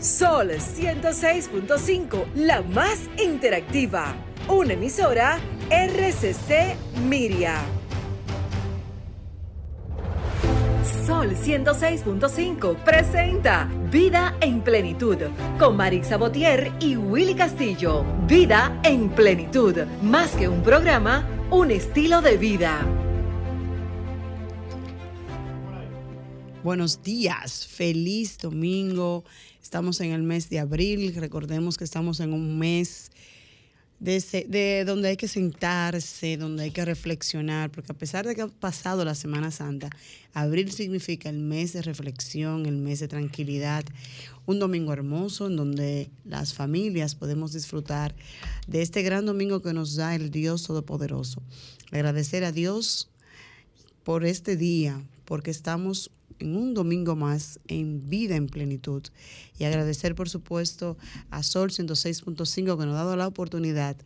Sol 106.5, la más interactiva. Una emisora RCC Miria. Sol 106.5 presenta Vida en Plenitud con Marix Sabotier y Willy Castillo. Vida en Plenitud, más que un programa, un estilo de vida. Buenos días, feliz domingo. Estamos en el mes de abril. Recordemos que estamos en un mes de, de, donde hay que sentarse, donde hay que reflexionar, porque a pesar de que ha pasado la Semana Santa, abril significa el mes de reflexión, el mes de tranquilidad, un domingo hermoso en donde las familias podemos disfrutar de este gran domingo que nos da el Dios Todopoderoso. Agradecer a Dios por este día, porque estamos en un domingo más en vida en plenitud. Y agradecer, por supuesto, a Sol 106.5 que nos ha dado la oportunidad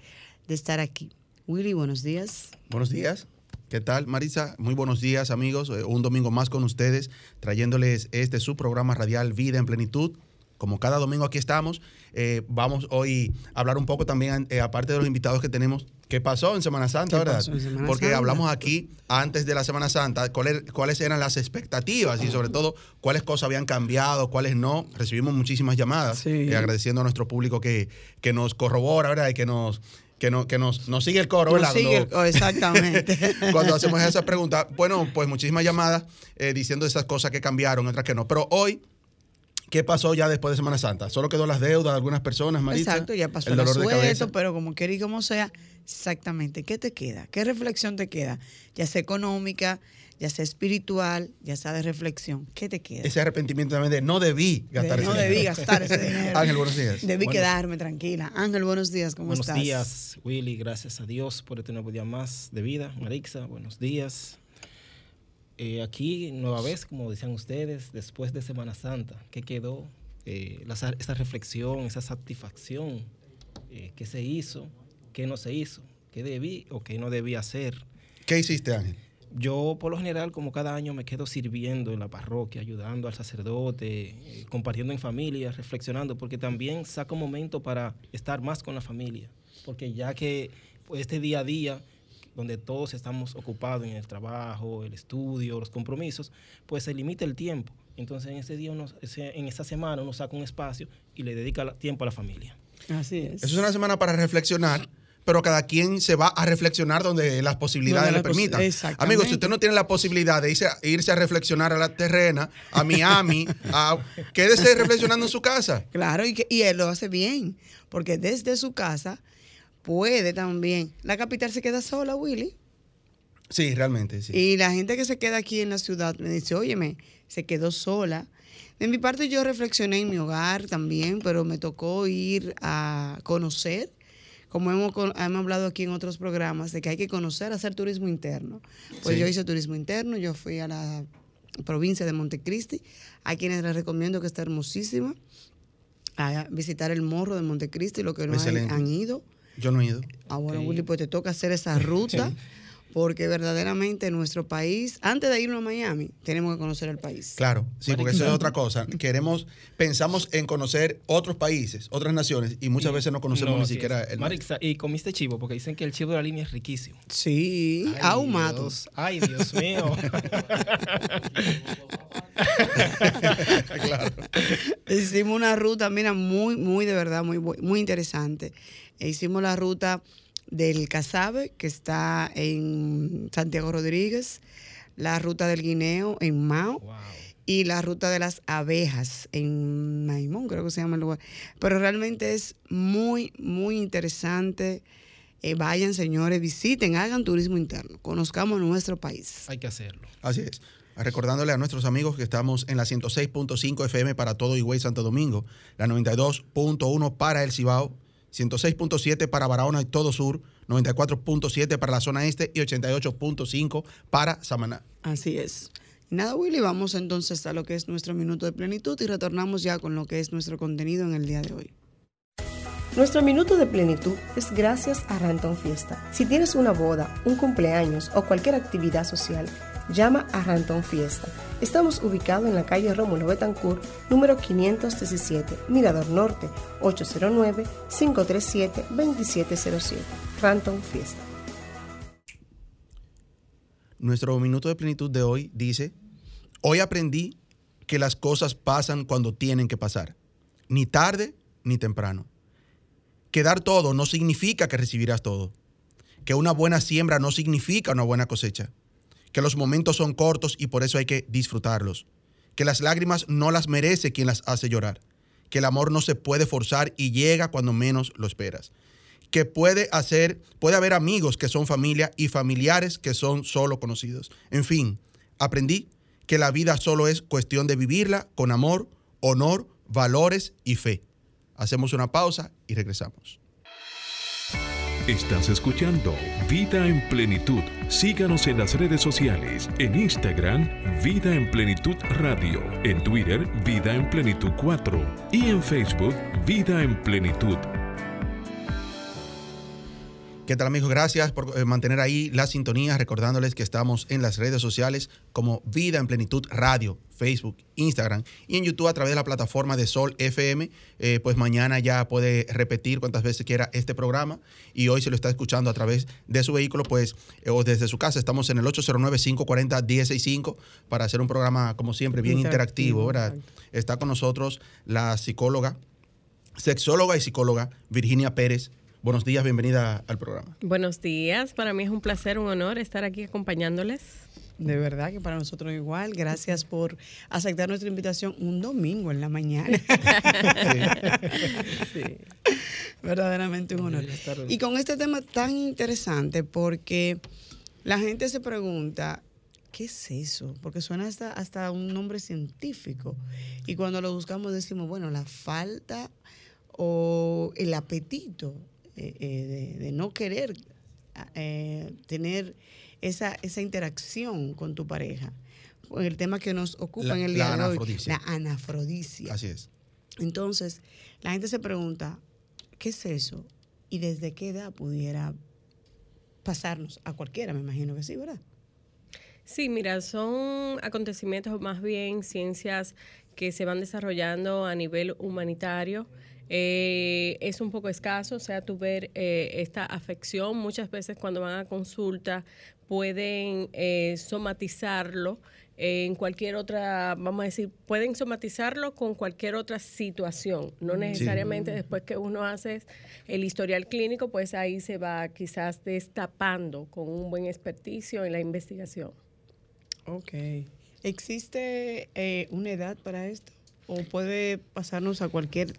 de estar aquí. Willy, buenos días. Buenos días. ¿Qué tal, Marisa? Muy buenos días, amigos. Eh, un domingo más con ustedes, trayéndoles este su programa radial Vida en Plenitud. Como cada domingo aquí estamos, eh, vamos hoy a hablar un poco también, eh, aparte de los invitados que tenemos, ¿Qué pasó en Semana Santa, verdad? Porque hablamos aquí antes de la Semana Santa cuáles, cuáles eran las expectativas y sobre todo cuáles cosas habían cambiado, cuáles no. Recibimos muchísimas llamadas eh, agradeciendo a nuestro público que, que nos corrobora, ¿verdad? Y que nos que, no, que nos, nos sigue el coro, ¿verdad? Sigue exactamente. cuando hacemos esa pregunta, bueno, pues muchísimas llamadas eh, diciendo esas cosas que cambiaron, otras que no. Pero hoy ¿Qué pasó ya después de Semana Santa? ¿Solo quedó las deudas de algunas personas, Marita? Exacto, ya pasó el, dolor de pero como quiera y como sea, exactamente, ¿qué te queda? ¿Qué reflexión te queda? Ya sea económica, ya sea espiritual, ya sea de reflexión, ¿qué te queda? Ese arrepentimiento también de no debí gastar ese dinero. No debí gastar ese dinero. Ángel, buenos días. Debí quedarme tranquila. Ángel, buenos días, ¿cómo estás? Buenos días, Willy, gracias a Dios por este nuevo día más de vida. Marixa, buenos días. Eh, aquí, nueva vez, como decían ustedes, después de Semana Santa, ¿qué quedó? Eh, esa reflexión, esa satisfacción, eh, ¿qué se hizo? ¿Qué no se hizo? ¿Qué debí o qué no debí hacer? ¿Qué hiciste, Ángel? Yo, por lo general, como cada año me quedo sirviendo en la parroquia, ayudando al sacerdote, compartiendo en familia, reflexionando, porque también saco momento para estar más con la familia. Porque ya que pues, este día a día donde todos estamos ocupados en el trabajo, el estudio, los compromisos, pues se limita el tiempo. Entonces en ese día, uno, en esa semana uno saca un espacio y le dedica tiempo a la familia. Así es. Es una semana para reflexionar pero cada quien se va a reflexionar donde las posibilidades le permitan. Amigos, si usted no tiene la posibilidad de irse, irse, a reflexionar a la terrena, a Miami, a, quédese reflexionando en su casa. Claro, y, y él lo hace bien, porque desde su casa puede también. La capital se queda sola, Willy. Sí, realmente, sí. Y la gente que se queda aquí en la ciudad me dice, óyeme, se quedó sola. De mi parte yo reflexioné en mi hogar también, pero me tocó ir a conocer, como hemos, hemos hablado aquí en otros programas, de que hay que conocer, hacer turismo interno. Pues yo hice turismo interno, yo fui a la provincia de Montecristi, a quienes les recomiendo que está hermosísima, a visitar el morro de Montecristi, lo que no han ido yo no he ido. Ah, bueno, Willy, pues te toca hacer esa ruta. Porque verdaderamente nuestro país, antes de irnos a Miami, tenemos que conocer el país. Claro, sí, porque eso es otra cosa. Queremos, pensamos en conocer otros países, otras naciones, y muchas veces no conocemos ni siquiera el Marixa, y comiste chivo, porque dicen que el chivo de la línea es riquísimo. Sí, ahumado. Ay, Dios mío. claro. Hicimos una ruta, mira, muy, muy de verdad, muy, muy interesante. Hicimos la ruta del Casabe, que está en Santiago Rodríguez, la ruta del Guineo en Mao. Y la ruta de las abejas en Maimón, creo que se llama el lugar. Pero realmente es muy, muy interesante. Eh, vayan, señores, visiten, hagan turismo interno, conozcamos nuestro país. Hay que hacerlo. Así es. Recordándole a nuestros amigos que estamos en la 106.5 FM para todo Higüey Santo Domingo, la 92.1 para el Cibao, 106.7 para Barahona y todo sur, 94.7 para la zona este y 88.5 para Samaná. Así es. Nada, Willy, vamos entonces a lo que es nuestro minuto de plenitud y retornamos ya con lo que es nuestro contenido en el día de hoy. Nuestro minuto de plenitud es gracias a Ranton Fiesta. Si tienes una boda, un cumpleaños o cualquier actividad social, Llama a Rantón Fiesta. Estamos ubicados en la calle Rómulo Betancourt, número 517, Mirador Norte, 809-537-2707. Rantón Fiesta. Nuestro minuto de plenitud de hoy dice, hoy aprendí que las cosas pasan cuando tienen que pasar, ni tarde ni temprano. Que dar todo no significa que recibirás todo. Que una buena siembra no significa una buena cosecha. Que los momentos son cortos y por eso hay que disfrutarlos. Que las lágrimas no las merece quien las hace llorar. Que el amor no se puede forzar y llega cuando menos lo esperas. Que puede hacer, puede haber amigos que son familia y familiares que son solo conocidos. En fin, aprendí que la vida solo es cuestión de vivirla con amor, honor, valores y fe. Hacemos una pausa y regresamos. Estás escuchando Vida en Plenitud. Síganos en las redes sociales, en Instagram, Vida en Plenitud Radio, en Twitter, Vida en Plenitud 4 y en Facebook, Vida en Plenitud. ¿Qué tal amigos? Gracias por eh, mantener ahí la sintonía, recordándoles que estamos en las redes sociales como Vida en Plenitud Radio, Facebook, Instagram y en YouTube a través de la plataforma de Sol FM. Eh, pues mañana ya puede repetir cuantas veces quiera este programa y hoy se lo está escuchando a través de su vehículo, pues eh, o desde su casa. Estamos en el 809-540-165 para hacer un programa como siempre bien interactivo, ¿verdad? Está con nosotros la psicóloga, sexóloga y psicóloga Virginia Pérez. Buenos días, bienvenida al programa. Buenos días, para mí es un placer, un honor estar aquí acompañándoles. De verdad que para nosotros igual. Gracias por aceptar nuestra invitación un domingo en la mañana. Sí. Verdaderamente un honor. Y con este tema tan interesante, porque la gente se pregunta, ¿qué es eso? Porque suena hasta, hasta un nombre científico. Y cuando lo buscamos decimos, bueno, la falta o el apetito eh, eh, de, de no querer eh, tener esa, esa interacción con tu pareja. El tema que nos ocupa La- en el la día de hoy, anafrodisia. la anafrodisia. Así es. Entonces, la gente se pregunta, ¿qué es eso? ¿Y desde qué edad pudiera pasarnos? A cualquiera, me imagino que sí, ¿verdad? Sí, mira, son acontecimientos, o más bien ciencias que se van desarrollando a nivel humanitario. Eh, es un poco escaso, o sea, tú ver eh, esta afección, muchas veces cuando van a consulta pueden eh, somatizarlo en cualquier otra, vamos a decir, pueden somatizarlo con cualquier otra situación, no necesariamente después que uno hace el historial clínico, pues ahí se va quizás destapando con un buen experticio en la investigación. Ok. ¿Existe eh, una edad para esto? ¿O puede pasarnos a cualquier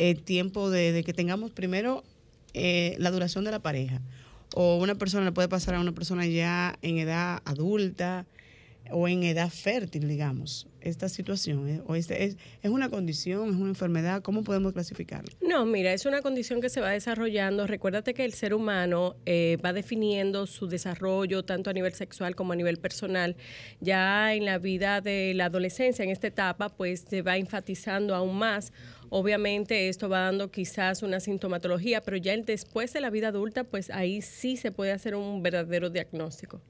eh, tiempo de, que tengamos primero eh, la duración de la pareja? ¿O una persona le puede pasar a una persona ya en edad adulta o en edad fértil, digamos? Esta situación, eh, o este, es, ¿es una condición, es una enfermedad? ¿Cómo podemos clasificarlo? No, mira, es una condición que se va desarrollando. Recuérdate que el ser humano eh, va definiendo su desarrollo tanto a nivel sexual como a nivel personal. Ya en la vida de la adolescencia, en esta etapa, pues se va enfatizando aún más. Obviamente esto va dando quizás una sintomatología, pero ya el después de la vida adulta, pues ahí sí se puede hacer un verdadero diagnóstico.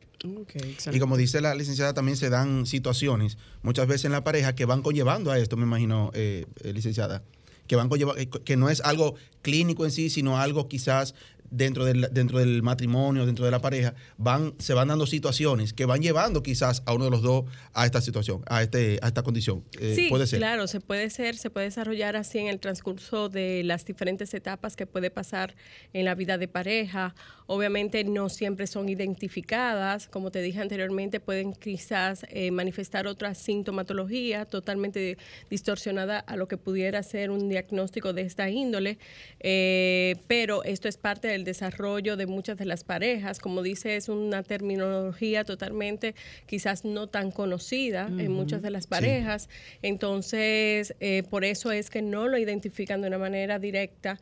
Y como dice la licenciada, también se dan situaciones, muchas veces en la pareja, que van conllevando a esto, me imagino, eh, eh, licenciada, que van conlleva- eh, que no es algo clínico en sí, sino algo quizás dentro del, dentro del matrimonio, dentro de la pareja, van, se van dando situaciones que van llevando quizás a uno de los dos a esta situación, a, este, a esta condición. Eh, sí, puede ser. claro, se puede ser, se puede desarrollar así en el transcurso de las diferentes etapas que puede pasar en la vida de pareja. Obviamente no siempre son identificadas, como te dije anteriormente, pueden quizás eh, manifestar otra sintomatología totalmente distorsionada a lo que pudiera ser un diagnóstico de esta índole, eh, pero esto es parte del desarrollo de muchas de las parejas. Como dice, es una terminología totalmente quizás no tan conocida en muchas de las parejas. Entonces, eh, por eso es que no lo identifican de una manera directa,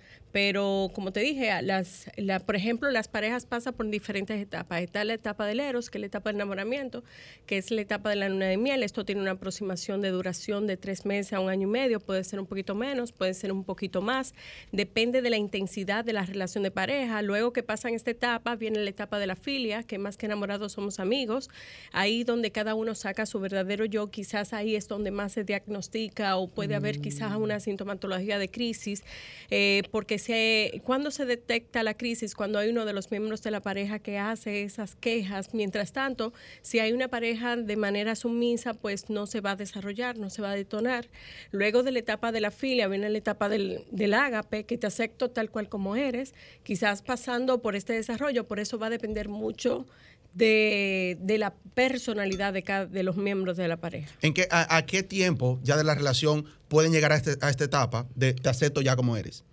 pero como te dije, las, la- por ejemplo, las parejas pasan por diferentes etapas. Está la etapa del eros, que es la etapa del enamoramiento, que es la etapa de la luna de miel. Esto tiene una aproximación de duración de tres meses a un año y medio, puede ser un poquito menos, puede ser un poquito más, depende de la intensidad de la relación de pareja. pareja, luego que pasan esta etapa, viene la etapa de la filia, que más que enamorados somos amigos, ahí donde cada uno saca su verdadero yo, quizás ahí es donde más se diagnostica o puede haber quizás Mm. una sintomatología de crisis, eh, porque se, cuando se detecta la crisis, cuando hay uno de los miembros de la pareja que hace esas quejas, mientras tanto, si hay una pareja de manera sumisa, pues no se va a desarrollar, no se va a detonar. Luego de la etapa de la filia viene la etapa del, del ágape, que te acepto tal cual como eres, quizás pasando por este desarrollo, por eso va a depender mucho de, la personalidad de, cada, de los miembros de la pareja. ¿En qué, a, a qué tiempo ya de la relación pueden llegar a, este- a esta etapa de te acepto ya como eres?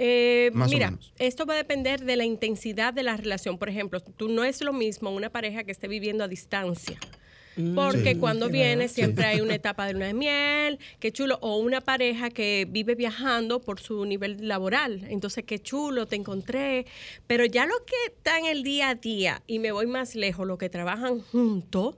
Eh, Más o mira, menos. esto va a depender de la intensidad de la relación. Por ejemplo, tú no es lo mismo una pareja que esté viviendo a distancia. Porque Sí. cuando viene ¿verdad? siempre hay una etapa de luna de miel, qué chulo, o una pareja que vive viajando por su nivel laboral. Entonces, qué chulo, te encontré. Pero ya lo que está en el día a día, y me voy más lejos, lo que trabajan juntos,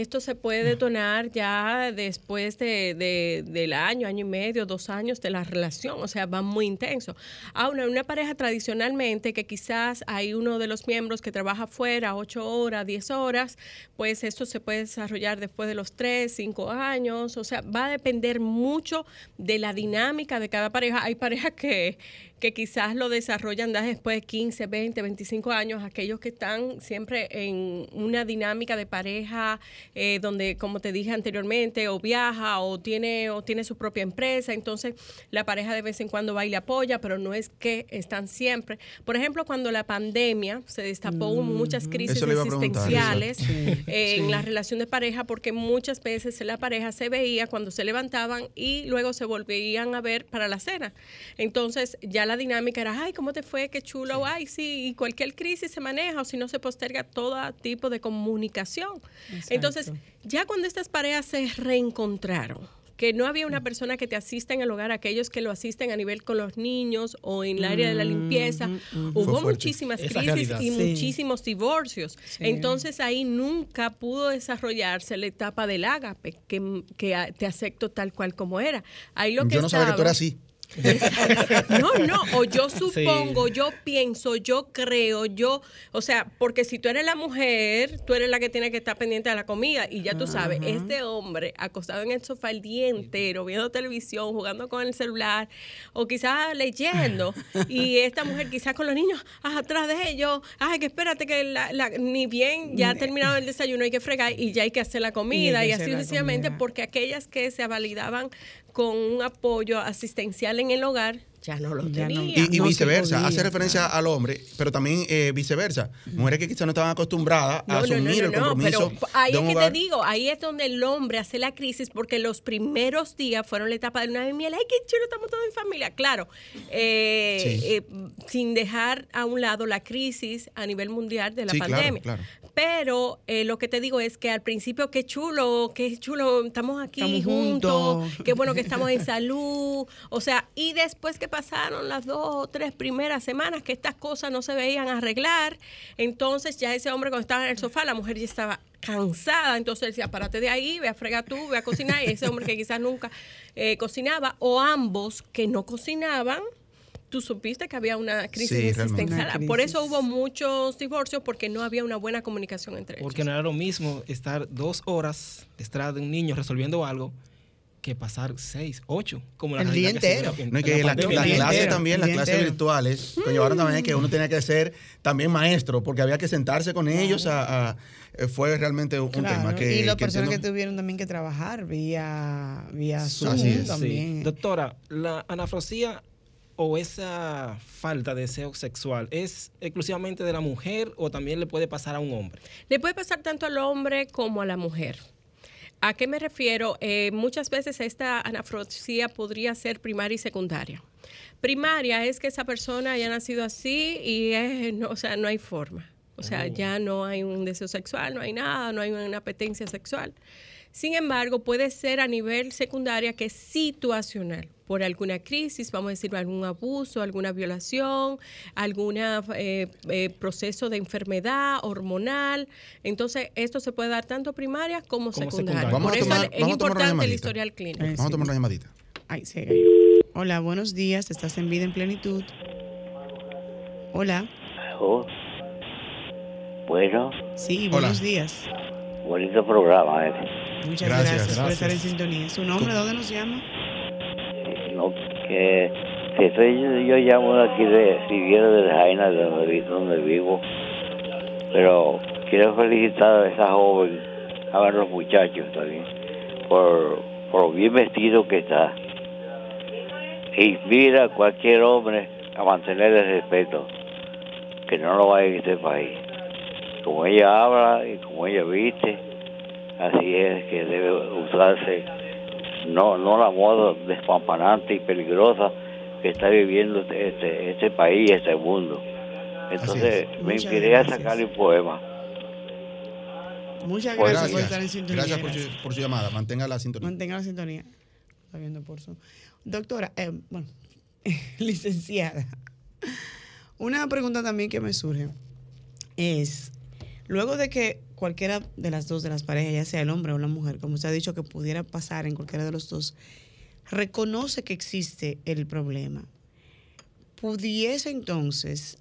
esto se puede detonar ya después de, de- del año, año y medio, dos años de la relación, o sea, va muy intenso. Ahora, una pareja tradicionalmente que quizás hay uno de los miembros que trabaja fuera ocho horas, diez horas, pues esto se puede desarrollar después de los tres, cinco años, o sea, va a depender mucho de la dinámica de cada pareja. Hay parejas que que quizás lo desarrollan después de 15, 20, 25 años, aquellos que están siempre en una dinámica de pareja eh, donde, como te dije anteriormente, o viaja o tiene, o tiene su propia empresa, entonces la pareja de vez en cuando va y le apoya, pero no es que están siempre. Por ejemplo, cuando la pandemia se destapó muchas crisis existenciales eh, en la relación de pareja, porque muchas veces la pareja se veía cuando se levantaban y luego se volvían a ver para la cena. Entonces ya la dinámica era, ay, ¿cómo te fue? Qué chulo, ay, sí, y cualquier crisis se maneja o si no se posterga todo tipo de comunicación. Entonces, ya cuando estas parejas se reencontraron, que no había una persona que te asista en el hogar, aquellos que lo asisten a nivel con los niños o en el área de la limpieza, hubo muchísimas crisis y Sí. muchísimos divorcios. Entonces ahí nunca pudo desarrollarse la etapa del ágape, que, que te acepto tal cual como era. Ahí lo que Yo no sabía que tú eras así. no, no, o yo supongo, yo pienso, yo creo, yo, o sea, porque si tú eres la mujer, tú eres la que tiene que estar pendiente de la comida y ya tú sabes, este hombre acostado en el sofá el día entero, viendo televisión, jugando con el celular o quizás leyendo y esta mujer quizás con los niños ah, atrás de ellos, ay, que espérate que la- la- ni bien ya ha terminado el desayuno hay que fregar y ya hay que hacer la comida y, hacer así comida. porque aquellas que se validaban con un apoyo asistencial en el hogar ya no lo no. tenían. Y, No viceversa, podía, hace referencia al hombre, pero también eh, viceversa. Mujeres que quizás no estaban acostumbradas a asumir el compromiso pero ahí de es que hogar. te digo, ahí es donde el hombre hace la crisis porque los primeros días fueron la etapa de luna de miel. Ay, qué chulo, estamos todos en familia. Claro, eh, Sí. eh, sin dejar a un lado la crisis a nivel mundial de la Sí, claro, pandemia. claro. Pero eh, lo que te digo es que al principio, qué chulo, qué chulo, estamos aquí Estamos juntos, juntos. qué bueno que estamos en salud. O sea, y después que pasaron las dos o tres primeras semanas que estas cosas no se veían arreglar, entonces ya ese hombre cuando estaba en el sofá, la mujer ya estaba cansada, entonces él decía, párate de ahí, ve a fregar tú, ve a cocinar, y ese hombre que quizás nunca eh, cocinaba, o ambos que no cocinaban, tú supiste que había una crisis Sí, existencial. Una Por eso hubo muchos divorcios porque no había una buena comunicación entre ellos. Porque no era lo mismo estar dos horas detrás de un niño resolviendo algo que pasar seis, ocho, como la El día que entero. en- No, que la, la el día clase entero. también, las clases entero. virtuales, conllevaron también que uno tenía que ser también maestro, porque había que sentarse con ellos a, a- eh, fue realmente un Claro, tema que... y las que personas que tuvieron también que trabajar vía, vía Zoom Así es. también. Sí. Doctora, la anafrosia o esa falta de deseo sexual es exclusivamente de la mujer o también le puede pasar a un hombre. Le puede pasar tanto al hombre como a la mujer. ¿A qué me refiero? Eh, muchas veces esta anafrosia podría ser primaria y secundaria. Primaria es que esa persona haya nacido así y es, no, o sea, no hay forma. O sea, ya no hay un deseo sexual, no hay nada, no hay una apetencia sexual. Sin embargo, puede ser a nivel secundaria que es situacional, por alguna crisis, vamos a decir, algún abuso, alguna violación, algún proceso de enfermedad hormonal. Entonces, esto se puede dar tanto primaria como, Como secundaria. secundaria. Vamos a Por eso tomar- es vamos a importante el llamadita. historial clínico. Eh, Vamos a tomar una llamadita. Ay, sí. Hola, buenos días. Estás en Vida en Plenitud. Hola. Oh. Bueno, Sí, buenos días. Bonito programa. eh. Muchas Gracias, gracias, por estar en sintonía. ¿Su nombre? ¿Dónde nos llama? No, que, que soy, yo, yo llamo de aquí de Riviera de Jaina, de donde, donde vivo. Pero quiero felicitar a esa joven, a ver los muchachos también, por, por lo bien vestido que está. Inspira a cualquier hombre a mantener el respeto, que no lo hay en este país. Como ella habla y como ella viste, así es que debe usarse no no la moda despampanante y peligrosa que está viviendo este, este, este país, este mundo. Entonces es. me inspiré a sacarle un poema. Muchas gracias por estar en sintonía. Gracias por su, por su llamada. Mantenga la sintonía. Mantenga la sintonía. Está viendo por su. Doctora, eh, bueno, licenciada. Una pregunta también que me surge es, luego de que cualquiera de las dos de las parejas, ya sea el hombre o la mujer, como usted ha dicho que pudiera pasar en cualquiera de los dos, reconoce que existe el problema, pudiese entonces,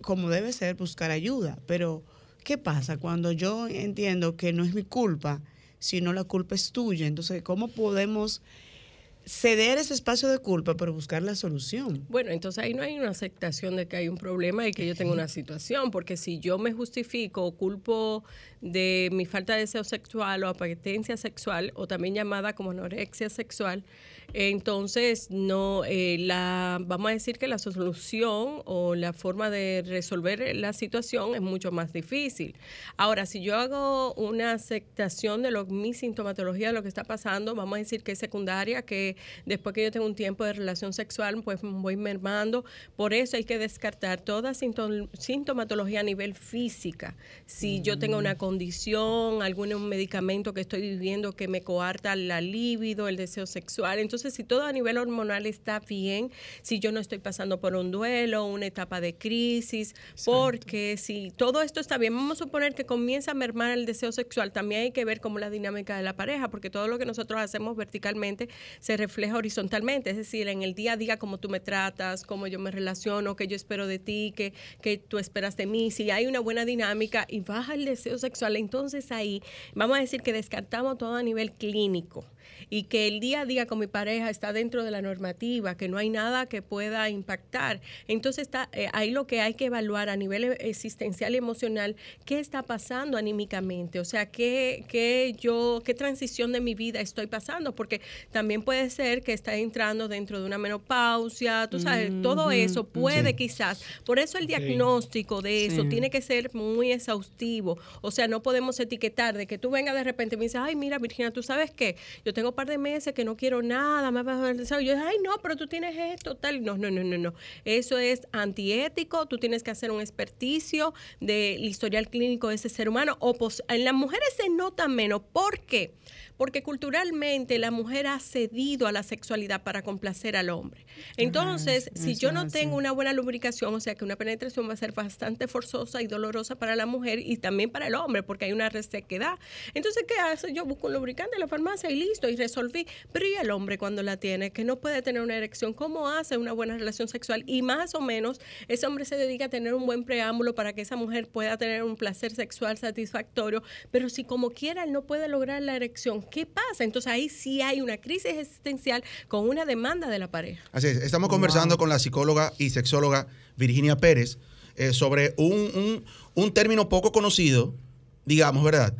como debe ser, buscar ayuda. Pero, ¿qué pasa cuando yo entiendo que no es mi culpa, sino la culpa es tuya? Entonces, ¿cómo podemos ceder ese espacio de culpa, pero buscar la solución? Bueno, entonces ahí no hay una aceptación de que hay un problema y que yo tengo una situación, porque si yo me justifico o culpo de mi falta de deseo sexual o apetencia sexual, o también llamada como anorexia sexual, entonces no, eh, la, vamos a decir que la solución o la forma de resolver la situación es mucho más difícil. Ahora, si yo hago una aceptación de lo, mi sintomatología, de lo que está pasando, vamos a decir que es secundaria, que después que yo tengo un tiempo de relación sexual, pues voy mermando. Por eso hay que descartar toda sintom- sintomatología a nivel física. Si yo tengo una condición, algún medicamento que estoy viviendo que me coarta la libido, el deseo sexual. Entonces, si todo a nivel hormonal está bien, si yo no estoy pasando por un duelo, una etapa de crisis, porque si todo esto está bien, vamos a suponer que comienza a mermar el deseo sexual, también hay que ver cómo la dinámica de la pareja, porque todo lo que nosotros hacemos verticalmente se refleja horizontalmente, es decir, en el día a día, cómo tú me tratas, cómo yo me relaciono, qué yo espero de ti, qué, qué tú esperas de mí, si hay una buena dinámica y baja el deseo sexual, entonces ahí vamos a decir que descartamos todo a nivel clínico y que el día a día con mi pareja está dentro de la normativa, que no hay nada que pueda impactar. Entonces está eh, ahí lo que hay que evaluar a nivel e- existencial y emocional, qué está pasando anímicamente, o sea, qué, qué yo, qué transición de mi vida estoy pasando, porque también puede ser que está entrando dentro de una menopausia, tú sabes, todo eso puede Sí. quizás. Por eso el diagnóstico de eso Sí. tiene que ser muy exhaustivo. O sea, no podemos etiquetar de que tú vengas de repente y me dices, ay, mira, Virginia, tú sabes qué, yo tengo un par de meses que no quiero nada, me ha bajado el deseo. Yo, ay, no, pero tú tienes esto, tal. No, no, no, no, no. Eso es antiético. Tú tienes que hacer un experticio del historial clínico de ese ser humano. O pos- en las mujeres se nota menos. ¿Por qué? Porque culturalmente la mujer ha cedido a la sexualidad para complacer al hombre. Entonces, si yo no tengo una buena lubricación, o sea que una penetración va a ser bastante forzosa y dolorosa para la mujer y también para el hombre, porque hay una resequedad. Entonces, ¿qué hace? Yo busco un lubricante en la farmacia y listo, y resolví. Pero ¿y el hombre cuando la tiene, que no puede tener una erección? ¿Cómo hace una buena relación sexual? Y más o menos, ese hombre se dedica a tener un buen preámbulo para que esa mujer pueda tener un placer sexual satisfactorio, pero si como quiera él no puede lograr la erección, ¿qué pasa? Entonces ahí sí hay una crisis existencial con una demanda de la pareja. Así es, estamos conversando con la psicóloga y sexóloga Virginia Pérez eh, sobre un, un- un término poco conocido, digamos, ¿verdad?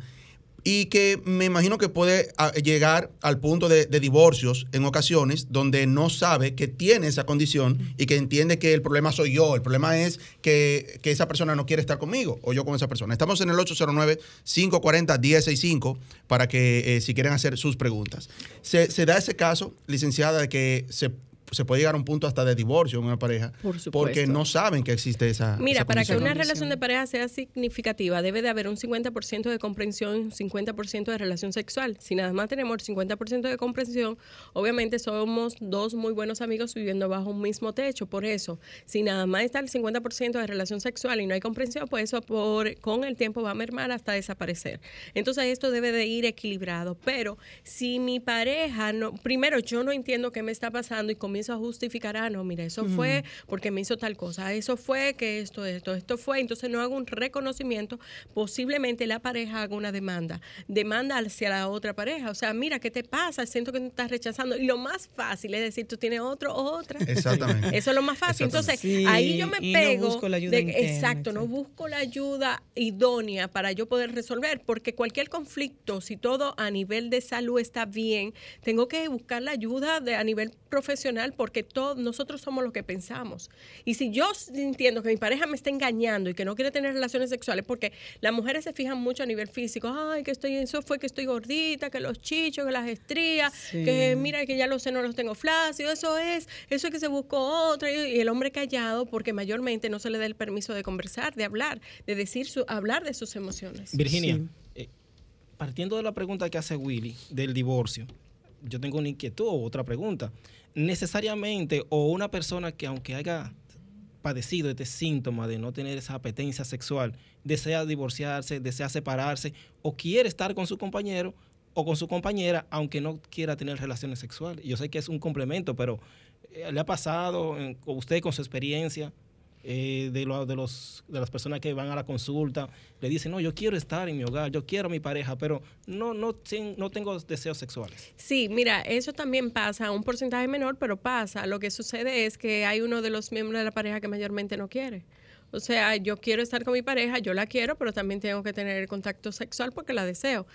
Y que me imagino que puede ah, llegar al punto de, divorcios en ocasiones donde no sabe que tiene esa condición y que entiende que el problema soy yo, el problema es que, que esa persona no quiere estar conmigo o yo con esa persona. Estamos en el 809-540-1065 para que eh, si quieren hacer sus preguntas. Se, se da ese caso, licenciada, de que se, se puede llegar a un punto hasta de divorcio en una pareja Por supuesto. porque no saben que existe esa Mira, esa para que una relación de pareja sea significativa, debe de haber un 50% de comprensión y un 50% de relación sexual. Si nada más tenemos el 50% de comprensión, obviamente somos dos muy buenos amigos viviendo bajo un mismo techo. Por eso, si nada más está el 50% de relación sexual y no hay comprensión, pues eso por, con el tiempo va a mermar hasta desaparecer. Entonces esto debe de ir equilibrado. Pero si mi pareja, no, primero yo no entiendo qué me está pasando y comienzo comienzo a justificar, ah, no, mira, eso fue porque me hizo tal cosa, eso fue que esto, esto, esto fue, entonces no hago un reconocimiento, posiblemente la pareja haga una demanda, demanda hacia la otra pareja, o sea, mira, ¿qué te pasa? Siento que te estás rechazando. Y lo más fácil es decir, tú tienes otro o otra. Exactamente. Eso es lo más fácil. Entonces, Sí, ahí yo me y no pego. busco la ayuda de- interna, exacto, no busco la ayuda idónea para yo poder resolver, porque cualquier conflicto, si todo a nivel de salud está bien, tengo que buscar la ayuda de, a nivel profesional, porque todos nosotros somos lo que pensamos. Y si yo entiendo que mi pareja me está engañando y que no quiere tener relaciones sexuales, porque las mujeres se fijan mucho a nivel físico, ay, que estoy, eso fue que estoy gordita, que los chichos, que las estrías, Sí. que mira que ya los senos los tengo flácidos, eso es, eso es que se buscó otra, y y el hombre callado, porque mayormente no se le da el permiso de conversar, de hablar, de decir su, hablar de sus emociones. Virginia, Sí. eh, partiendo de la pregunta que hace Willy del divorcio, yo tengo una inquietud o otra pregunta. Necesariamente, o una persona que aunque haya padecido este síntoma de no tener esa apetencia sexual, desea divorciarse, desea separarse, o quiere estar con su compañero o con su compañera, aunque no quiera tener relaciones sexuales. Yo sé que es un complemento, pero eh, ¿le ha pasado con usted con su experiencia? Eh, de, de, los, de las personas que van a la consulta, le dicen, no, yo quiero estar en mi hogar, yo quiero a mi pareja, pero no, no, no tengo deseos sexuales. Sí, mira, eso también pasa, un porcentaje menor, pero pasa. Lo que sucede es que hay uno de los miembros de la pareja que mayormente no quiere. O sea, yo quiero estar con mi pareja, yo la quiero, pero también tengo que tener contacto sexual porque la deseo.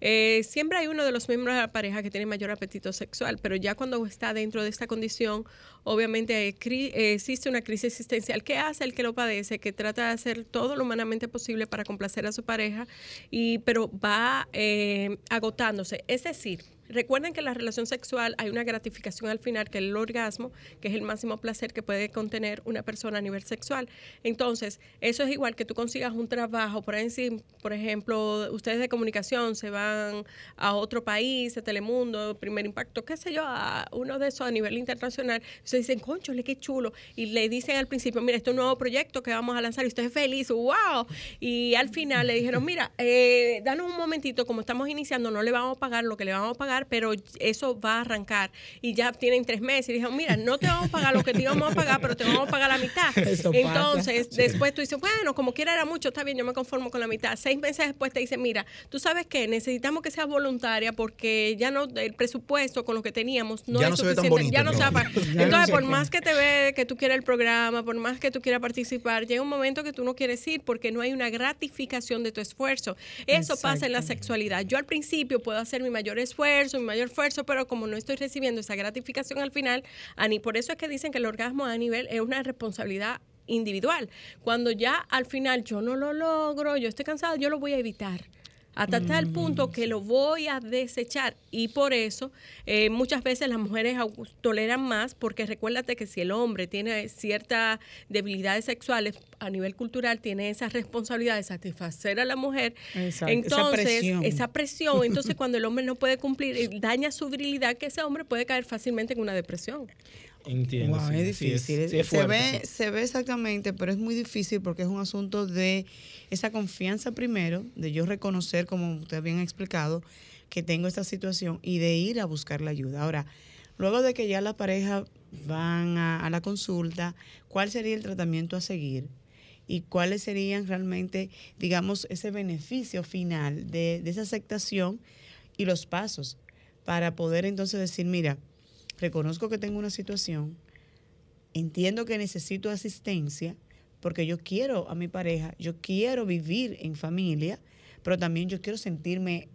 Eh, siempre hay uno de los miembros de la pareja que tiene mayor apetito sexual, pero ya cuando está dentro de esta condición, obviamente eh, eh, existe una crisis existencial. ¿Qué hace el que lo padece? Que trata de hacer todo lo humanamente posible para complacer a su pareja, y, pero va eh, agotándose. Es decir, Recuerden que en la relación sexual hay una gratificación al final, que es el orgasmo, que es el máximo placer que puede contener una persona a nivel sexual. Entonces, eso es igual que tú consigas un trabajo, por, ahí, por ejemplo, ustedes de comunicación se van a otro país, a Telemundo, Primer Impacto, qué sé yo, a uno de esos a nivel internacional, se dicen, conchole, qué chulo, y le dicen al principio, mira, este es un nuevo proyecto que vamos a lanzar, y usted es feliz, wow, y al final le dijeron, mira, eh, danos un momentito, como estamos iniciando, no le vamos a pagar lo que le vamos a pagar, pero eso va a arrancar. Y ya tienen tres meses. Y dijeron, mira, no te vamos a pagar lo que te íbamos a pagar, pero te vamos a pagar la mitad. Eso pasa. Entonces, después tú dices, bueno, como quiera era mucho, está bien, yo me conformo con la mitad. Seis meses después te dicen, mira, tú sabes que necesitamos que seas voluntaria porque ya no, el presupuesto con lo que teníamos no Ya es no se ve tan suficiente. bonito ya no se va no Entonces, por más que te ve, que tú quieras el programa, por más que tú quieras participar, llega un momento que tú no quieres ir porque no hay una gratificación de tu esfuerzo. Eso pasa en la sexualidad. Yo al principio puedo hacer mi mayor esfuerzo, mi mayor esfuerzo, pero como no estoy recibiendo esa gratificación al final, a ni por eso es que dicen que el orgasmo a nivel es una responsabilidad individual. Cuando ya al final yo no lo logro, yo estoy cansada, yo lo voy a evitar. Hasta tal punto que lo voy a desechar. Y por eso eh, muchas veces las mujeres toleran más, porque recuérdate que si el hombre tiene ciertas debilidades sexuales a nivel cultural, tiene esa responsabilidad de satisfacer a la mujer. Exacto, esa Entonces, presión. esa presión, entonces cuando el hombre no puede cumplir, daña su virilidad, que ese hombre puede caer fácilmente en una depresión. Entiendo. Wow, sí, es sí, difícil. sí, es se, ve, se ve exactamente, pero es muy difícil porque es un asunto de esa confianza primero, de yo reconocer, como usted bien ha explicado, que tengo esta situación y de ir a buscar la ayuda. Ahora, luego de que ya la pareja van a, a la consulta, ¿cuál sería el tratamiento a seguir? y cuáles serían realmente, digamos, ese beneficio final de, de esa aceptación y los pasos para poder entonces decir, mira, reconozco que tengo una situación, entiendo que necesito asistencia, porque yo quiero a mi pareja, yo quiero vivir en familia, pero también yo quiero sentirme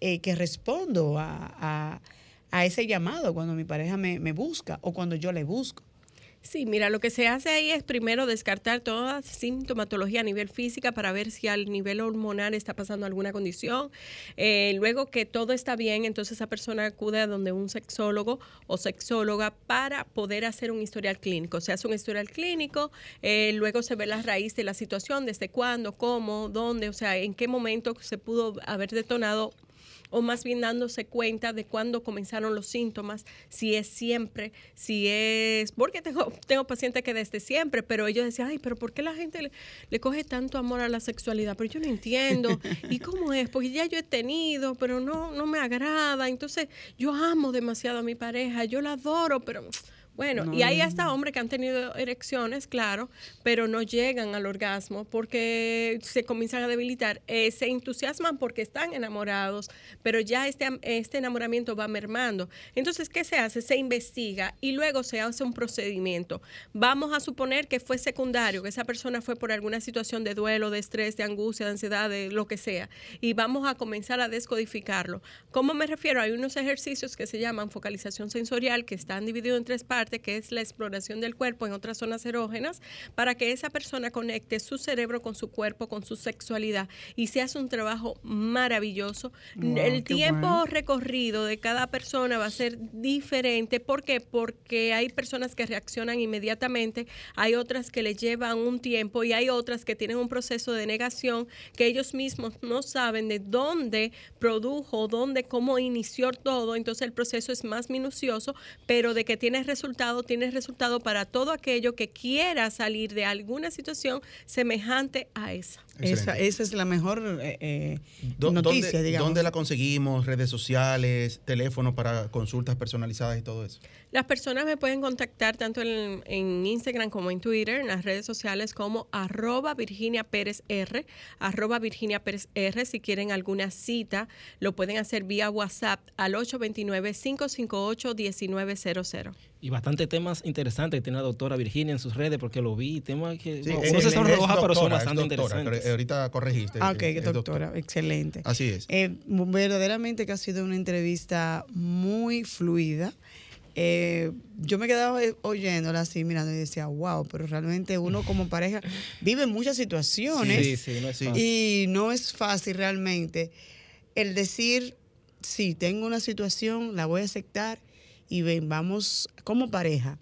eh, que respondo a, a- a ese llamado cuando mi pareja me, me busca o cuando yo le busco. Sí, mira, lo que se hace ahí es primero descartar toda sintomatología a nivel física para ver si al nivel hormonal está pasando alguna condición. Eh, luego que todo está bien, entonces esa persona acude a donde un sexólogo o sexóloga para poder hacer un historial clínico. Se hace un historial clínico, eh, luego se ve la raíz de la situación, desde cuándo, cómo, dónde, o sea, en qué momento se pudo haber detonado o más bien dándose cuenta de cuándo comenzaron los síntomas, si es siempre, si es, porque tengo, tengo pacientes que desde siempre, pero ellos decían, ay, pero ¿por qué la gente le, le coge tanto amor a la sexualidad? Pero yo no entiendo, ¿y cómo es? Porque ya yo he tenido, pero no, no me agrada, entonces yo amo demasiado a mi pareja, yo la adoro, pero Bueno, No, y hay hasta hombres que han tenido erecciones, claro, pero no llegan al orgasmo porque se comienzan a debilitar. Eh, se entusiasman porque están enamorados, pero ya este, este enamoramiento va mermando. Entonces, ¿qué se hace? Se investiga y luego se hace un procedimiento. Vamos a suponer que fue secundario, que esa persona fue por alguna situación de duelo, de estrés, de angustia, de ansiedad, de lo que sea, y vamos a comenzar a descodificarlo. ¿Cómo me refiero? Hay unos ejercicios que se llaman focalización sensorial, que están divididos en tres partes, que es la exploración del cuerpo en otras zonas erógenas, para que esa persona conecte su cerebro con su cuerpo, con su sexualidad, y se hace un trabajo maravilloso. Wow, El tiempo bueno. recorrido de cada persona va a ser diferente. ¿Por qué? Porque hay personas que reaccionan inmediatamente, hay otras que le llevan un tiempo y hay otras que tienen un proceso de negación que ellos mismos no saben de dónde produjo, dónde, cómo inició todo. Entonces el proceso es más minucioso, pero de que tiene resultado, tiene resultado para todo aquello que quiera salir de alguna situación semejante a esa. Esa, esa es la mejor eh, eh, Do- noticia, ¿dónde, digamos. ¿Dónde la conseguimos? ¿Redes sociales? ¿Teléfono para consultas personalizadas y todo eso? Las personas me pueden contactar tanto en, en Instagram como en Twitter, en las redes sociales como arroba Virginia Pérez R, arroba Virginia Pérez R. Si quieren alguna cita, lo pueden hacer vía WhatsApp al 829-558-1900. Y bastante temas interesantes que tiene la doctora Virginia en sus redes, porque lo vi, temas que Sí, uno se sonroja, pero son bastante doctora, interesantes. Ahorita corregiste. Ah, ok, es- doctora, excelente. Así es. Eh, verdaderamente que ha sido una entrevista muy fluida. Eh, yo me quedaba eh, oyéndola así, mirando y decía, wow, pero realmente uno como pareja vive muchas situaciones Sí, sí, no es fácil. y no es fácil realmente el decir, sí, tengo una situación, la voy a aceptar y ven, vamos como pareja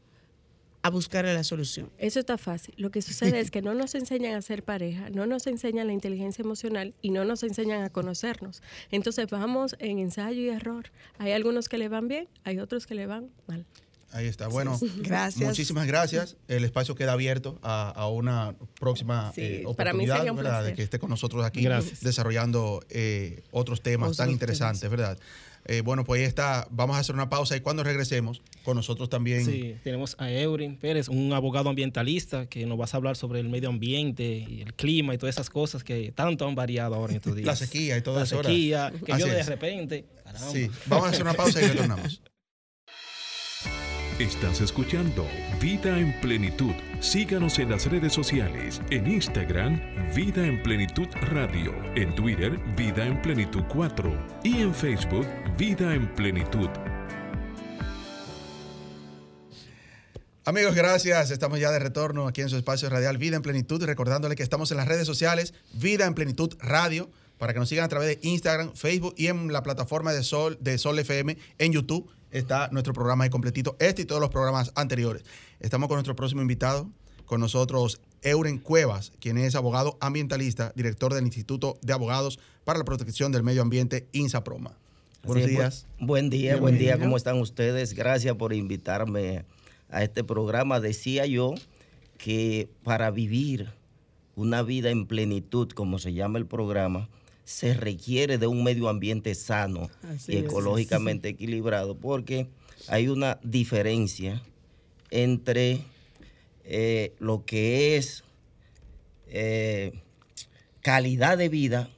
a buscarle la solución. Eso está fácil. Lo que sucede es que no nos enseñan a ser pareja, no nos enseñan la inteligencia emocional y no nos enseñan a conocernos. Entonces vamos en ensayo y error. Hay algunos que le van bien, hay otros que le van mal. Ahí está. Bueno, Gracias. muchísimas gracias. El espacio queda abierto a, a una próxima Sí, eh, para mí oportunidad, sería un ¿verdad? De que esté con nosotros aquí Gracias. desarrollando eh, otros temas tan Otros interesantes, ¿verdad? Eh, bueno, pues ahí está. Vamos a hacer una pausa y cuando regresemos, con nosotros también. Sí, tenemos a Eurin Pérez, un abogado ambientalista que nos va a hablar sobre el medio ambiente y el clima y todas esas cosas que tanto han variado ahora en estos días. La sequía y todo La eso. ¿verdad? sequía, que Así yo de es. repente, caramba. Sí, vamos a hacer una pausa y retornamos. Estás escuchando Vida en Plenitud. Síganos en las redes sociales, en Instagram, Vida en Plenitud Radio, en Twitter, Vida en Plenitud 4 y en Facebook, Vida en Plenitud. Amigos, gracias. Estamos ya de retorno aquí en su espacio radial Vida en Plenitud. Recordándole que estamos en las redes sociales Vida en Plenitud Radio para que nos sigan a través de Instagram, Facebook y en la plataforma de Sol, de Sol FM en YouTube. Está nuestro programa ahí completito, este y todos los programas anteriores. Estamos con nuestro próximo invitado, con nosotros Euren Cuevas, quien es abogado ambientalista, director del Instituto de Abogados para la Protección del Medio Ambiente, INSAPROMA. Buenos bu- días. Buen día, buen día. ¿Cómo están ustedes? Gracias por invitarme a este programa. Decía yo que para vivir una vida en plenitud, como se llama el programa, se requiere de un medio ambiente sano Así y es. ecológicamente equilibrado, porque hay una diferencia entre eh, lo que es eh, calidad de vida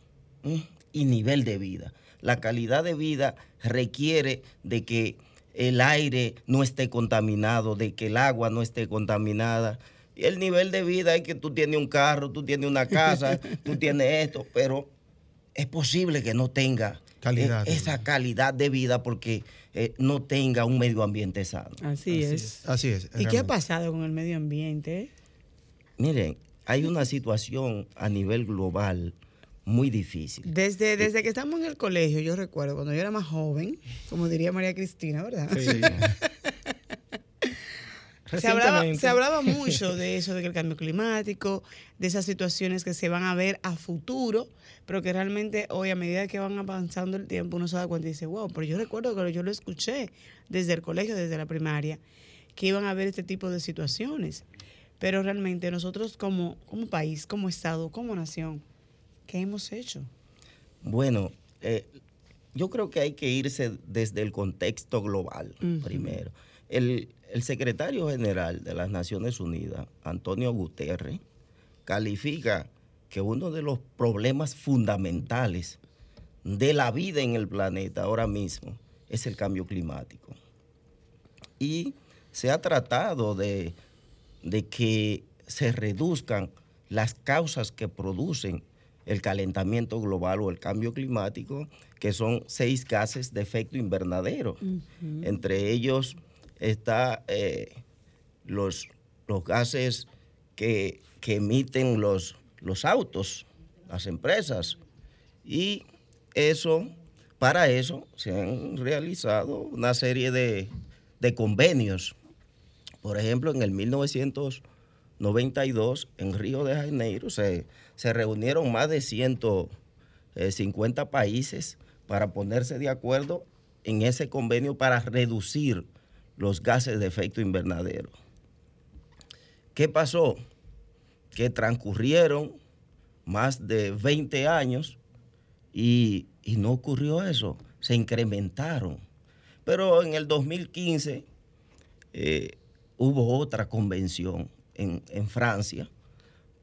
y nivel de vida. La calidad de vida requiere de que el aire no esté contaminado, de que el agua no esté contaminada. Y el nivel de vida es que tú tienes un carro, tú tienes una casa, tú tienes esto, pero es posible que no tenga Calidad eh, esa vida. calidad de vida porque eh, no tenga un medio ambiente sano. Así, Así es. Así es. ¿Y qué ha pasado con el medio ambiente? Miren, hay una situación a nivel global muy difícil. Desde, desde que estamos en el colegio, yo recuerdo cuando yo era más joven, como diría María Cristina, ¿verdad? Sí. Se hablaba, se hablaba mucho de eso, de que el cambio climático, de esas situaciones que se van a ver a futuro, pero que realmente hoy a medida que van avanzando el tiempo uno se da cuenta y dice, wow, pero yo recuerdo que yo lo escuché desde el colegio, desde la primaria, que iban a haber este tipo de situaciones. Pero realmente nosotros como, como país, como Estado, como nación, ¿qué hemos hecho? Bueno, eh, yo creo que hay que irse desde el contexto global primero. El, el secretario general de las Naciones Unidas, Antonio Guterres, califica que uno de los problemas fundamentales de la vida en el planeta ahora mismo es el cambio climático. Y se ha tratado de, de que se reduzcan las causas que producen el calentamiento global o el cambio climático, que son seis gases de efecto invernadero. Entre ellos está eh, los, los gases que, que emiten los, los autos, las empresas. Y eso, para eso se han realizado una serie de, de convenios. Por ejemplo, en el 1992, en Río de Janeiro, se, se reunieron más de 150 países para ponerse de acuerdo en ese convenio para reducir los gases de efecto invernadero. ¿Qué pasó? Que transcurrieron más de 20 años y, y no ocurrió eso, se incrementaron. Pero en el 2015 eh, hubo otra convención en, en Francia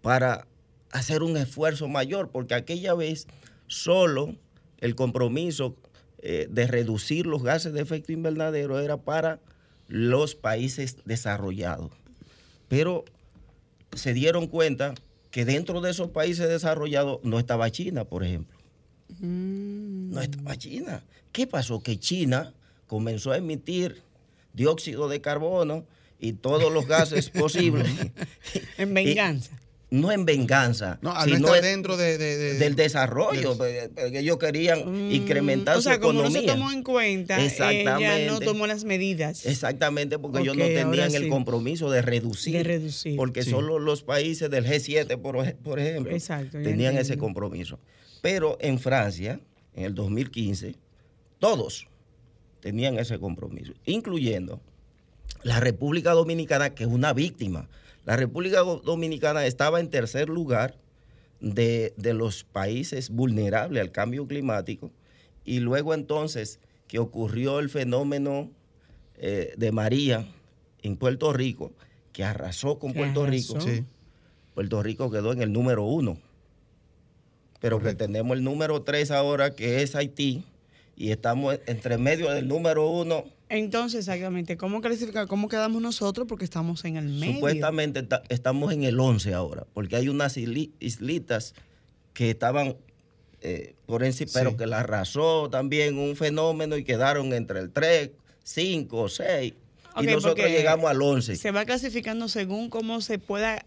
para hacer un esfuerzo mayor, porque aquella vez solo el compromiso eh, de reducir los gases de efecto invernadero era para los países desarrollados. Pero se dieron cuenta que dentro de esos países desarrollados no estaba China, por ejemplo. No estaba China. ¿Qué pasó? Que China comenzó a emitir dióxido de carbono y todos los gases posibles. en venganza. No en venganza, No, al no sino dentro de, de- de- del desarrollo, del- porque ellos querían incrementar Mm, o sea, su como no economía. se tomó en cuenta, ella no tomó las medidas. Exactamente, porque ellos no tenían el sí. compromiso de reducir. De reducir. Porque Sí. solo los países del G7, por, ej- por ejemplo, Exacto, tenían ese compromiso. Pero en Francia, en el 2015, todos tenían ese compromiso, incluyendo la República Dominicana, que es una víctima. La República Dominicana estaba en tercer lugar de, de los países vulnerables al cambio climático y luego entonces que ocurrió el fenómeno eh, de María en Puerto Rico, que arrasó con Que Puerto arrasó. Rico. Sí. Puerto Rico quedó en el número uno. Pero que Correcto. tenemos el número tres ahora, que es Haití, y estamos entre medio del número uno. Entonces, exactamente, ¿cómo clasificar? ¿Cómo quedamos nosotros? Porque estamos en el medio. Supuestamente ta- estamos en el 11 ahora, porque hay unas isli- islitas que estaban eh, por encima, pero que la arrasó también un fenómeno y quedaron entre el 3, 5, 6. Ok, y nosotros llegamos al 11. Se va clasificando según cómo se pueda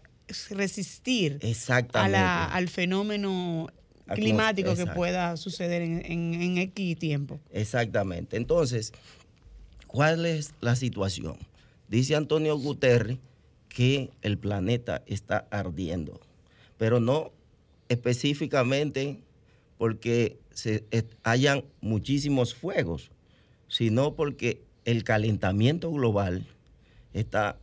resistir a Exactamente. la- al fenómeno Climático que pueda suceder en, en, en X tiempo. Exactamente. Entonces, ¿cuál es la situación? Dice Antonio Guterres que el planeta está ardiendo, pero no específicamente porque se, hayan muchísimos fuegos, sino porque el calentamiento global está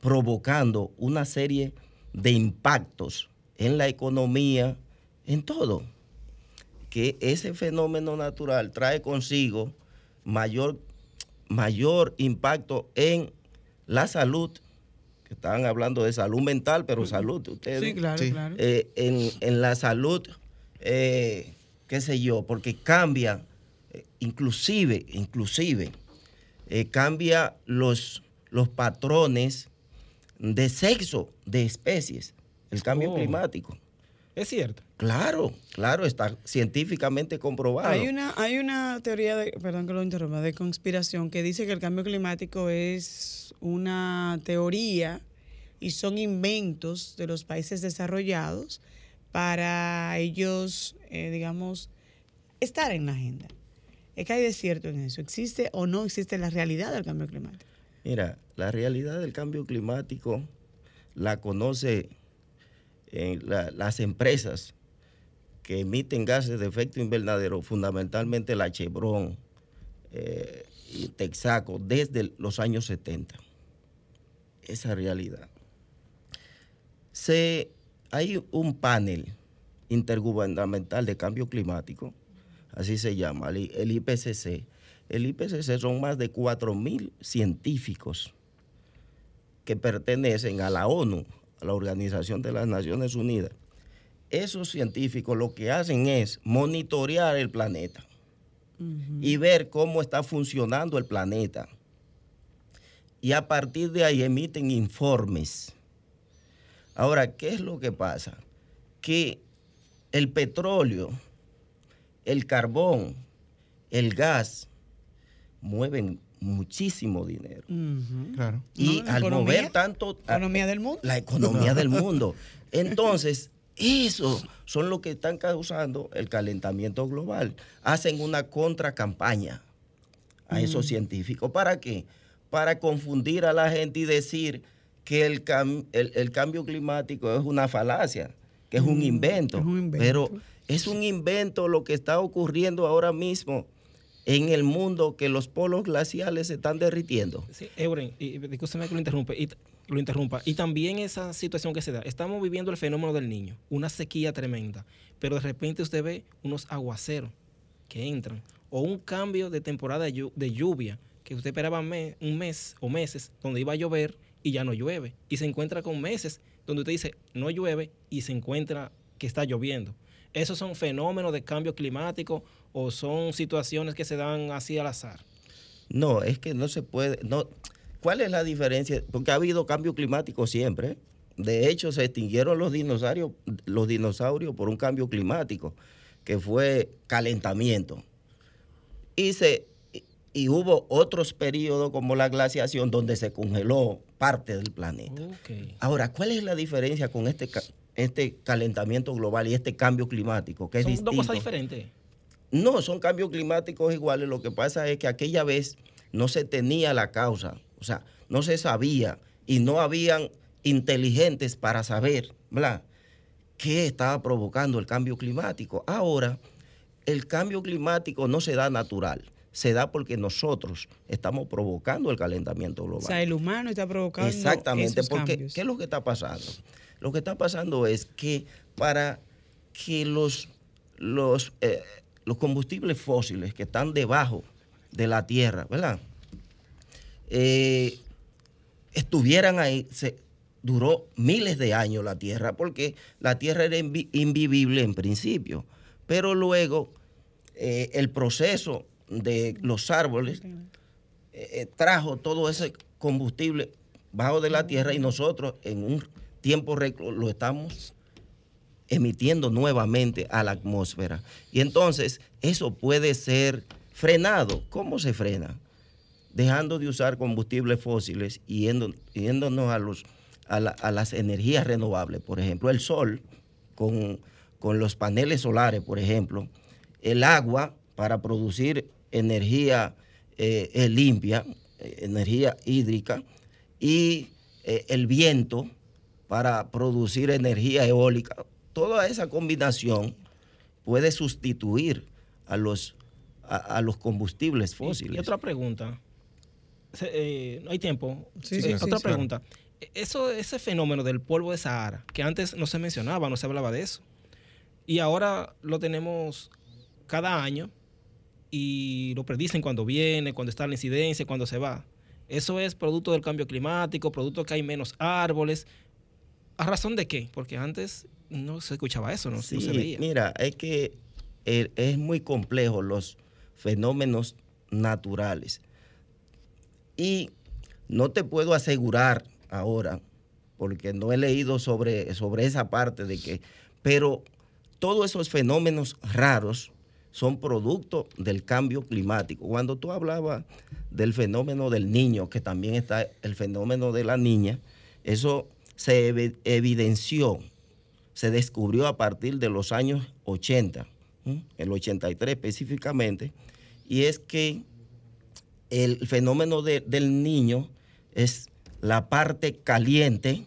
provocando una serie de impactos en la economía, en todo que ese fenómeno natural trae consigo mayor, mayor impacto en la salud, que estaban hablando de salud mental, pero salud, ustedes. Sí, claro, Sí. claro. Eh, en, en la salud, eh, qué sé yo, porque cambia, eh, inclusive, inclusive, eh, cambia los, los patrones de sexo de especies, el cambio Oh. climático. Es cierto. Claro, claro, está científicamente comprobado. Hay una, hay una teoría, de, perdón que lo interrumpa, de conspiración que dice que el cambio climático es una teoría y son inventos de los países desarrollados para ellos, eh, digamos, estar en la agenda. Es que hay de cierto en eso. ¿Existe o no existe la realidad del cambio climático? Mira, la realidad del cambio climático la conoce la- las empresas que emiten gases de efecto invernadero, fundamentalmente la Chevron eh, y Texaco, desde los años 70. Esa realidad. Se, hay un panel intergubernamental de cambio climático, así se llama, el, el IPCC. El IPCC son más de 4.000 científicos que pertenecen a la ONU, la Organización de las Naciones Unidas, esos científicos lo que hacen es monitorear el planeta y ver cómo está funcionando el planeta. Y a partir de ahí emiten informes. Ahora, ¿qué es lo que pasa? Que el petróleo, el carbón, el gas mueven muchísimo dinero. Claro. Y No, la al economía- mover tanto... economía del mundo. La economía del mundo. Entonces, eso son lo que están causando el calentamiento global. Hacen una contracampaña a esos Mm. científicos. ¿Para qué? Para confundir a la gente y decir que el, cam- el- el cambio climático es una falacia, que es un, Mm, invento. es un invento. Pero es un invento lo que está ocurriendo ahora mismo en el mundo, que los polos glaciales se están derritiendo. Sí, Euren, discúlpeme que lo interrumpa, y, lo interrumpa. Y también esa situación que se da. Estamos viviendo el fenómeno del niño, una sequía tremenda, pero de repente usted ve unos aguaceros que entran, o un cambio de temporada de llu- de lluvia, que usted esperaba un mes o meses donde iba a llover y ya no llueve. Y se encuentra con meses donde usted dice no llueve y se encuentra que está lloviendo. ¿Esos son fenómenos de cambio climático o son situaciones que se dan así al azar? No, es que no se puede. No. ¿Cuál es la diferencia? Porque ha habido cambio climático siempre. De hecho, se extinguieron los dinosaurios, los dinosaurios por un cambio climático, que fue calentamiento. Y, se, y, hubo otros periodos como la glaciación donde se congeló parte del planeta. Ahora, ¿cuál es la diferencia con este, este calentamiento global y este cambio climático? Que es Son dos distinto? cosas diferentes. No, son cambios climáticos iguales. Lo que pasa es que aquella vez no se tenía la causa, o sea, no se sabía y no habían inteligentes para saber, ¿verdad? ¿Qué estaba provocando el cambio climático? Ahora, el cambio climático no se da natural, se da porque nosotros estamos provocando el calentamiento O global. sea, el humano está provocando Exactamente, esos porque cambios. ¿qué es lo que está pasando? Lo que está pasando es que para que los, los, eh, los combustibles fósiles que están debajo de la tierra, ¿verdad? Eh, estuvieran ahí, se, duró miles de años la tierra, porque la tierra era invi- invivible en principio, pero luego eh, el proceso de los árboles eh, trajo todo ese combustible bajo de la tierra y nosotros en un tiempo récord lo estamos emitiendo nuevamente a la atmósfera. Y entonces eso puede ser frenado. ¿Cómo se frena? Dejando de usar combustibles fósiles y yendo- yéndonos a, los, a, la- a las energías renovables. Por ejemplo, el sol con, con los paneles solares, por ejemplo, el agua para producir energía eh, eh, limpia, eh, energía hídrica, y el viento para producir energía eólica. Toda esa combinación puede sustituir a los, a, a los combustibles fósiles. Y, otra pregunta. Se- eh, no hay tiempo. Sí, Eh, otra sí. pregunta. Eso, ese fenómeno del polvo de Sahara, que antes no se mencionaba, no se hablaba de eso. Y ahora lo tenemos cada año y lo predicen cuando viene, cuando está la incidencia, cuando se va. Eso es producto del cambio climático, producto que hay menos árboles. ¿A razón de qué? Porque antes no se escuchaba eso, no, no Sí, se veía. mira, es que eh, es muy complejo los fenómenos naturales. Y no te puedo asegurar ahora, porque no he leído sobre, sobre esa parte de que, pero todos esos fenómenos raros son producto del cambio climático. Cuando tú hablabas del fenómeno del niño, que también está el fenómeno de la niña, eso se evi- evidenció, se descubrió a partir de los años 80, ¿m? el 83 específicamente, y es que el fenómeno de- del niño es la parte caliente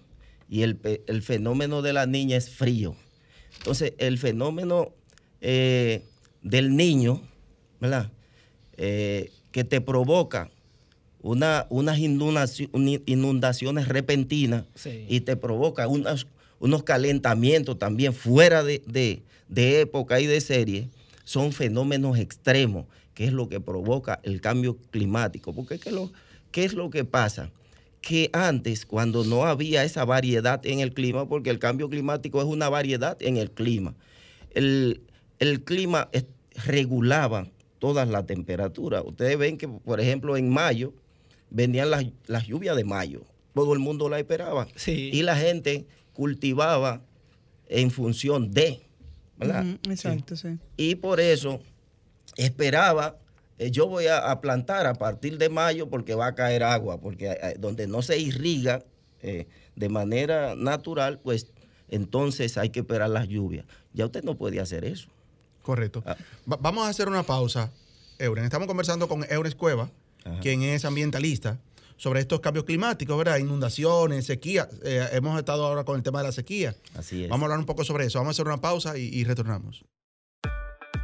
y el, el fenómeno de la niña es frío. Entonces, el fenómeno eh, del niño, ¿verdad? Eh, que te provoca una, unas inundaciones repentinas Sí. y te provoca unos, unos calentamientos también fuera de, de- de época y de serie, son fenómenos extremos, que es lo que provoca el cambio climático. Porque ¿qué, es lo- qué es lo que pasa? que antes, cuando no había esa variedad en el clima, porque el cambio climático es una variedad en el clima, el, el clima regulaba todas las temperaturas. Ustedes ven que, por ejemplo, en mayo venían las, las lluvias de mayo. Todo el mundo la esperaba. Sí. Y la gente cultivaba en función de, ¿verdad? Exacto, sí. Y por eso esperaba, eh, yo voy a, a plantar a partir de mayo porque va a caer agua, porque eh, donde no se irriga eh, de manera natural, pues entonces hay que esperar las lluvias. Ya usted no puede hacer eso. Correcto. Ah. Va- vamos a hacer una pausa, Euren. Estamos conversando con Eures Cueva, Ajá. quien es ambientalista, sobre estos cambios climáticos, ¿verdad? Inundaciones, sequía. Eh, hemos estado ahora con el tema de la sequía. Así es. Vamos a hablar un poco sobre eso. Vamos a hacer una pausa y, y retornamos.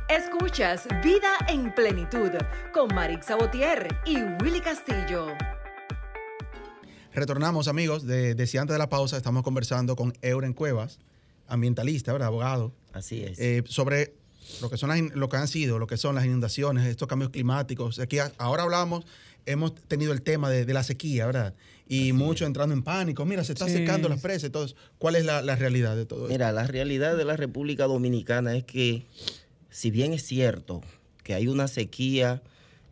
Escuchas Vida en Plenitud con Marix Sabotier y Willy Castillo. Retornamos, amigos. De, decía antes de la pausa, estamos conversando con Euren Cuevas, ambientalista, ¿verdad? Abogado, Así es. eh, sobre lo que, son las lo que han sido, lo que son las inundaciones, estos cambios climáticos. Aquí, ahora hablamos, hemos tenido el tema de, de la sequía, ¿verdad? Y muchos entrando en pánico. Mira, se está Sí. secando las presas. Entonces, ¿cuál es la, la realidad de todo esto? Mira, la realidad de la República Dominicana es que, si bien es cierto que hay una sequía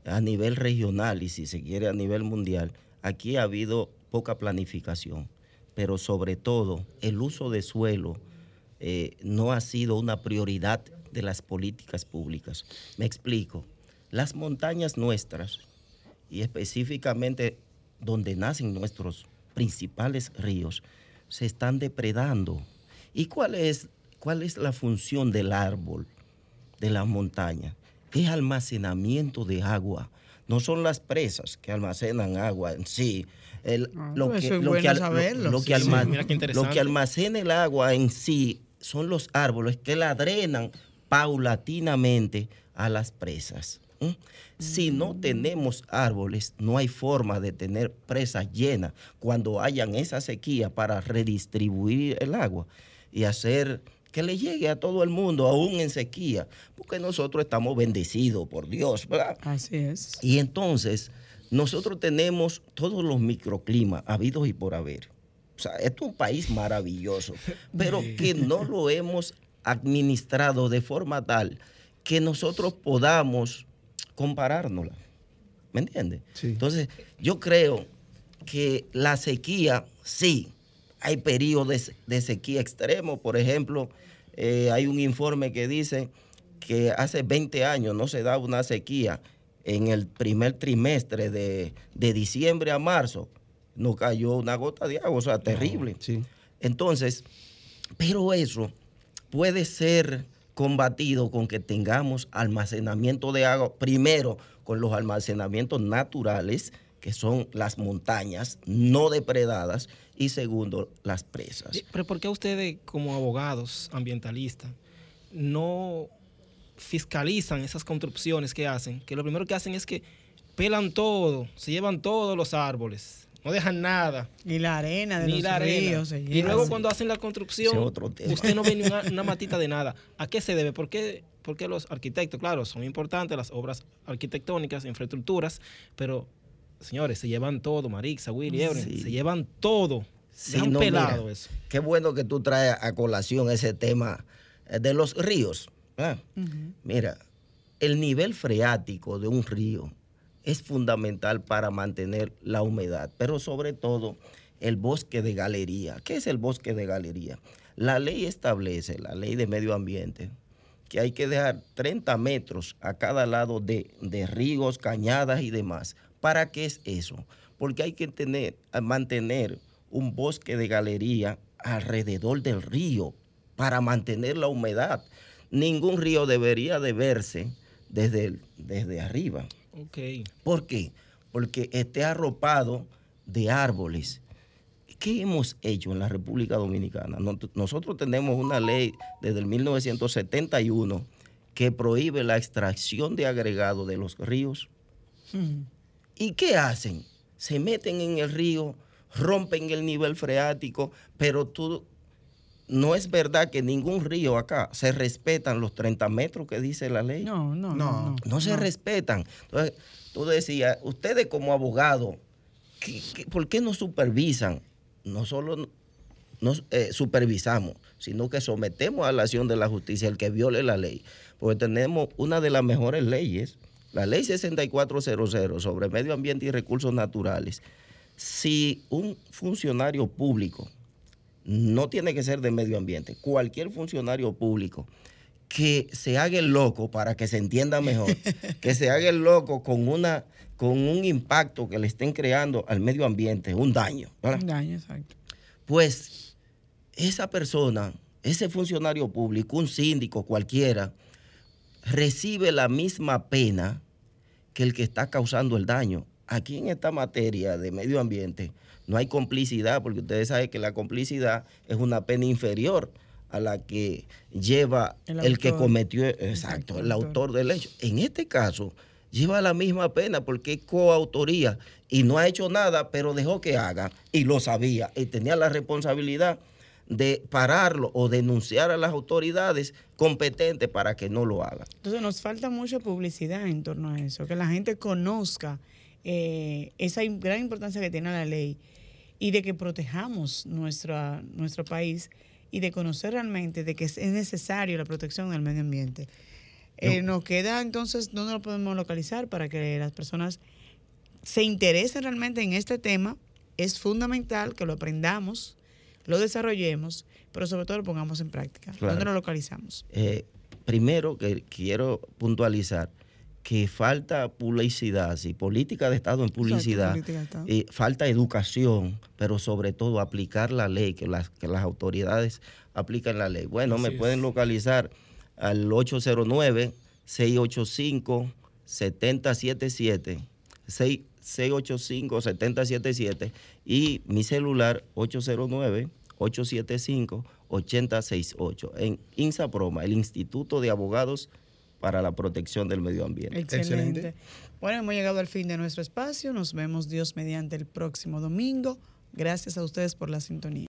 a nivel regional y si se quiere a nivel mundial, aquí ha habido poca planificación, pero sobre todo el uso de suelo eh, no ha sido una prioridad de las políticas públicas. Me explico. Las montañas nuestras, y específicamente donde nacen nuestros principales ríos, se están depredando. ¿Y cuál es, cuál es la función del árbol, de la montaña? Es almacenamiento de agua. No son las presas que almacenan agua en sí. El- Ah, lo, pues que, lo bueno que lo- saberlo. lo Sí, que sí. lo almacena el agua en sí son los árboles que la drenan paulatinamente a las presas. ¿M? Si no tenemos árboles, no hay forma de tener presas llenas cuando hayan esa sequía para redistribuir el agua y hacer que le llegue a todo el mundo, aún en sequía, porque nosotros estamos bendecidos por Dios, ¿verdad? Así es. Y entonces, nosotros tenemos todos los microclimas habidos y por haber. O sea, esto es un país maravilloso, pero que no lo hemos administrado de forma tal que nosotros podamos comparárnosla. ¿Me entiendes? Sí. Entonces, yo creo que la sequía, sí, hay periodos de, se- de sequía extremo. Por ejemplo, eh, hay un informe que dice que hace 20 años no se daba una sequía. En el primer trimestre de, de diciembre a marzo no cayó una gota de agua, o sea, terrible. Sí. Entonces, pero eso puede ser combatido con que tengamos almacenamiento de agua, primero con los almacenamientos naturales, que son las montañas no depredadas, y segundo, las presas. Eh, Pero ¿por qué ustedes, como abogados ambientalistas, no fiscalizan esas construcciones que hacen? Que lo primero que hacen es que pelan todo, se llevan todos los árboles, no dejan nada, Y la arena de ni los la arena. Y luego cuando hacen la construcción, usted no ve ni una, una matita de nada. ¿A qué se debe? ¿Por qué, por qué los arquitectos, claro, son importantes las obras arquitectónicas, infraestructuras, pero señores, se llevan todo, Marixa, Willy, Ebren, Sí. se llevan todo. Sí, no, pelado mira, eso. Qué bueno que tú traes a colación ese tema eh, de los ríos. Mira, el nivel freático de un río es fundamental para mantener la humedad, pero sobre todo el bosque de galería. ¿Qué es el bosque de galería? La ley establece, la ley de medio ambiente, que hay que dejar 30 metros a cada lado de, ríos, cañadas y demás. ¿Para qué es eso? Porque hay que tener, mantener un bosque de galería alrededor del río para mantener la humedad. Ningún río debería de verse desde, desde arriba. ¿Por qué? Porque esté arropado de árboles. ¿Qué hemos hecho en la República Dominicana? Nos- Nosotros tenemos una ley desde el 1971 que prohíbe la extracción de agregado de los ríos. Mm. ¿Y qué hacen? Se meten en el río, rompen el nivel freático, pero tú no es verdad que ningún río acá se respetan los 30 metros que dice la ley. No, no, no. No. no, No se respetan. Entonces, tú decías, ustedes como abogados ¿qué- qué- por qué no supervisan? No solo nos eh, supervisamos, sino que sometemos a la acción de la justicia el que viole la ley. Porque tenemos una de las mejores leyes, la ley 6400 sobre medio ambiente y recursos naturales. Si un funcionario público, no tiene que ser de medio ambiente, cualquier funcionario público que se haga el loco para que se entienda mejor, que se haga el loco con una con un impacto que le estén creando al medio ambiente, un daño, ¿verdad? Un daño, exacto. pues esa persona, ese funcionario público, un síndico cualquiera, recibe la misma pena que el que está causando el daño. Aquí en esta materia de medio ambiente no hay complicidad, porque ustedes saben que la complicidad es una pena inferior a la que lleva El el, que cometió, exacto, el autor del hecho. En este caso, lleva la misma pena porque es coautoría y no ha hecho nada, pero dejó que haga y lo sabía y tenía la responsabilidad de pararlo o denunciar a las autoridades competentes para que no lo hagan. Entonces nos falta mucha publicidad en torno a eso, que la gente conozca eh, esa gran importancia que tiene la ley y de que protejamos nuestra, nuestro país y de conocer realmente de que es es necesario la protección del medio ambiente. Eh, nos queda entonces dónde lo podemos localizar para que las personas se interesen realmente en este tema. Es fundamental que lo aprendamos, lo desarrollemos, pero sobre todo lo pongamos en práctica. Claro. ¿Dónde lo localizamos? Eh, primero que quiero puntualizar que falta publicidad, sí, política de Estado en publicidad, Estado. eh, falta educación, pero sobre todo aplicar la ley, que las, que las autoridades aplican la ley. Bueno, me es. pueden localizar al 809-685-7077, 6- 685-7077 y mi celular 809-875-8068 en INSAPROMA, el Instituto de Abogados para la Protección del Medio Ambiente. Excelente. Excelente. Bueno, hemos llegado al fin de nuestro espacio. Nos vemos Dios mediante el próximo domingo. Gracias a ustedes por la sintonía.